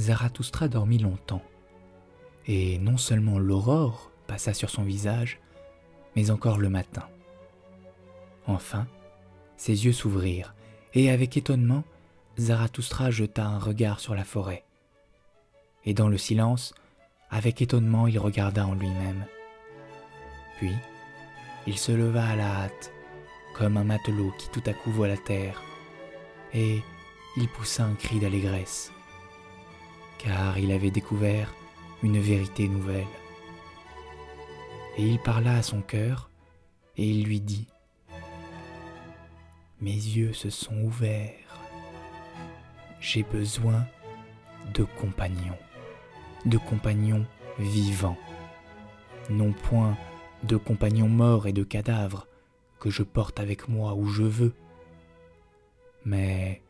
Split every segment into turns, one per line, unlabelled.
Zarathustra dormit longtemps, et non seulement l'aurore passa sur son visage, mais encore le matin. Enfin, ses yeux s'ouvrirent, et avec étonnement, Zarathustra jeta un regard sur la forêt. Et dans le silence, avec étonnement, il regarda en lui-même. Puis, il se leva à la hâte, comme un matelot qui tout à coup voit la terre, et il poussa un cri d'allégresse, car il avait découvert une vérité nouvelle. Et il parla à son cœur, et il lui dit, Mes yeux se sont ouverts, j'ai besoin de compagnons, de compagnons vivants, non point de compagnons morts et de cadavres que je porte avec moi où je veux, mais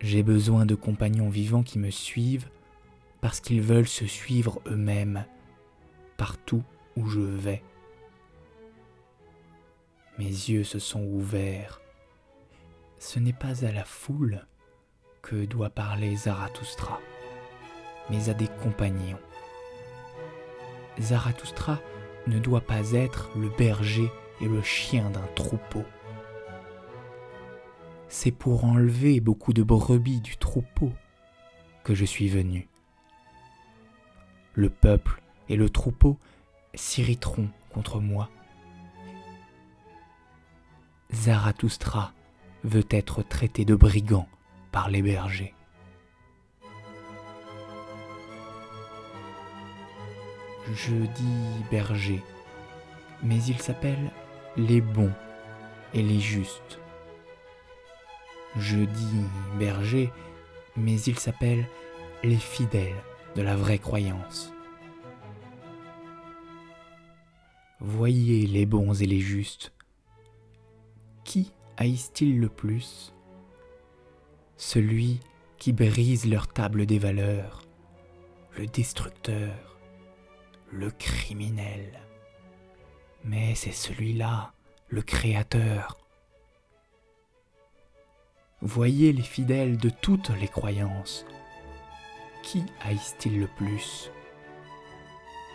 j'ai besoin de compagnons vivants qui me suivent parce qu'ils veulent se suivre eux-mêmes partout où je vais. Mes yeux se sont ouverts. Ce n'est pas à la foule que doit parler Zarathustra, mais à des compagnons. Zarathustra ne doit pas être le berger et le chien d'un troupeau. C'est pour enlever beaucoup de brebis du troupeau que je suis venu. Le peuple et le troupeau s'irriteront contre moi. Zarathustra veut être traité de brigand par les bergers. Je dis berger, mais il s'appelle les bons et les justes. Je dis berger, mais il s'appelle les fidèles de la vraie croyance. Voyez les bons et les justes. Qui haïssent-ils le plus? Celui qui brise leur table des valeurs, le destructeur, le criminel. Mais c'est celui-là, le Créateur. Voyez les fidèles de toutes les croyances. Qui haïssent-ils le plus?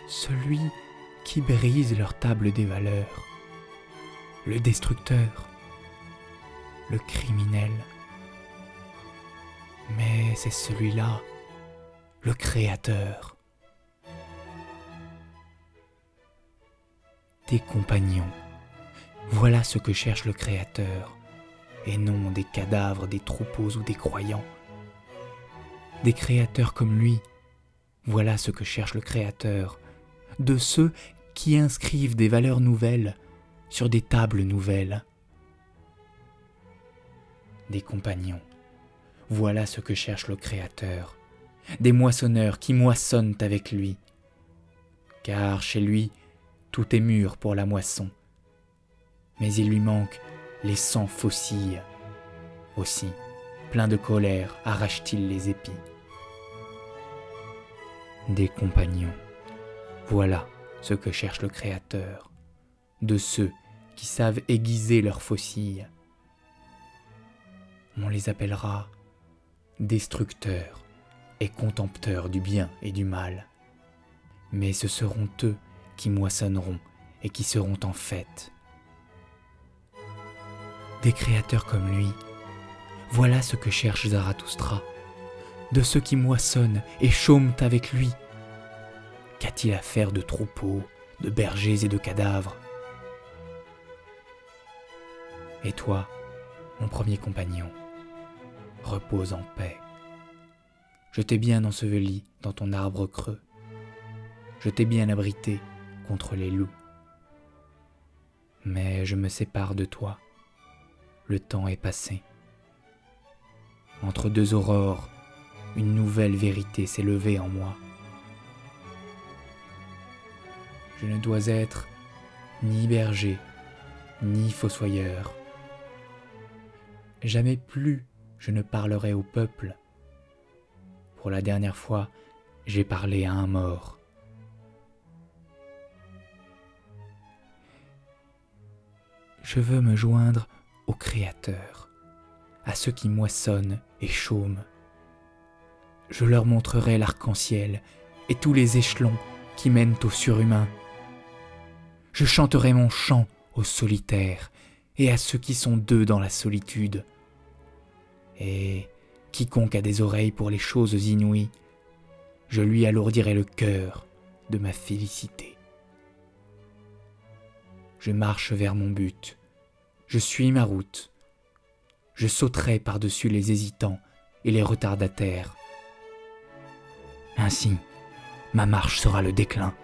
Celui qui brise leur table des valeurs, le destructeur, le criminel. Mais c'est celui-là, le Créateur. Des compagnons. Voilà ce que cherche le Créateur, et non des cadavres, des troupeaux ou des croyants. Des créateurs comme lui, voilà ce que cherche le Créateur, de ceux qui inscrivent des valeurs nouvelles sur des tables nouvelles. Des compagnons, voilà ce que cherche le Créateur, des moissonneurs qui moissonnent avec lui, car chez lui tout est mûr pour la moisson mais il lui manque les cent faucilles. Aussi, plein de colère, arrache-t-il les épis. Des compagnons. Voilà ce que cherche le Créateur, de ceux qui savent aiguiser leurs faucilles. On les appellera destructeurs et contempteurs du bien et du mal. Mais ce seront eux qui moissonneront et qui seront en fête des créateurs comme lui. Voilà ce que cherche Zarathustra, de ceux qui moissonnent et chôment avec lui. Qu'a-t-il à faire de troupeaux, de bergers et de cadavres? Et toi, mon premier compagnon, repose en paix. Je t'ai bien enseveli dans ton arbre creux. Je t'ai bien abrité contre les loups. Mais je me sépare de toi le temps est passé. Entre deux aurores, une nouvelle vérité s'est levée en moi. Je ne dois être ni berger, ni fossoyeur. Jamais plus je ne parlerai au peuple. Pour la dernière fois, j'ai parlé à un mort. Je veux me joindre au Créateur, à ceux qui moissonnent et chôment. Je leur montrerai l'arc-en-ciel et tous les échelons qui mènent au surhumain. Je chanterai mon chant aux solitaires et à ceux qui sont deux dans la solitude. Et quiconque a des oreilles pour les choses inouïes, je lui alourdirai le cœur de ma félicité. Je marche vers mon but, je suis ma route, je sauterai par-dessus les hésitants et les retardataires. Ainsi, ma marche sera le déclin.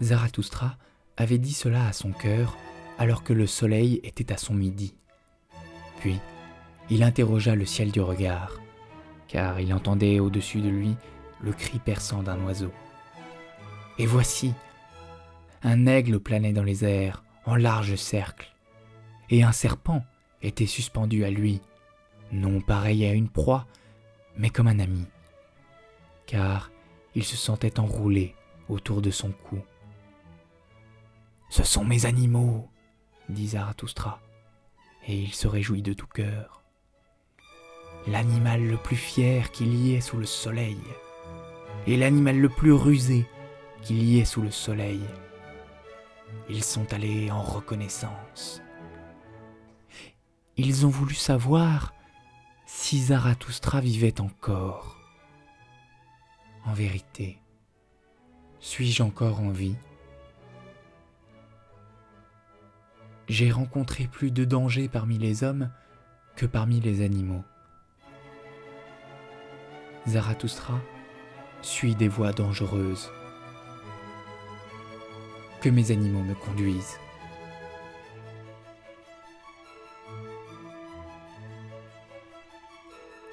Zarathustra avait dit cela à son cœur alors que le soleil était à son midi. Puis, il interrogea le ciel du regard, car il entendait au-dessus de lui le cri perçant d'un oiseau. Et voici, un aigle planait dans les airs en large cercle, et un serpent était suspendu à lui, non pareil à une proie, mais comme un ami, car il se sentait enroulé autour de son cou. Ce sont mes animaux, dit Zarathustra, et il se réjouit de tout cœur. L'animal le plus fier qu'il y ait sous le soleil, et l'animal le plus rusé qu'il y sous le soleil. Ils sont allés en reconnaissance. Ils ont voulu savoir si Zarathustra vivait encore. En vérité, suis-je encore en vie? J'ai rencontré plus de dangers parmi les hommes que parmi les animaux. Zarathustra suit des voies dangereuses. Que mes animaux me conduisent.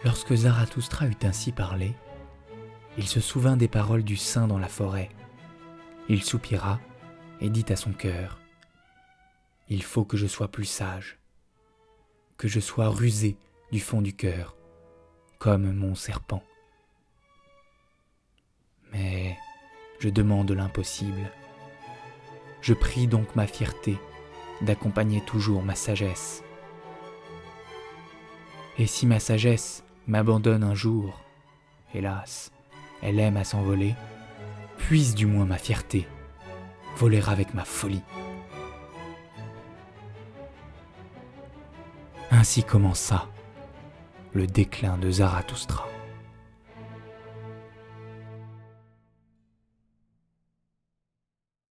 Lorsque Zarathustra eut ainsi parlé, il se souvint des paroles du saint dans la forêt. Il soupira et dit à son cœur il faut que je sois plus sage, que je sois rusé du fond du cœur, comme mon serpent. Mais je demande l'impossible. Je prie donc ma fierté d'accompagner toujours ma sagesse. Et si ma sagesse m'abandonne un jour, hélas, elle aime à s'envoler, puisse du moins ma fierté voler avec ma folie. Ainsi commença le déclin de Zarathustra.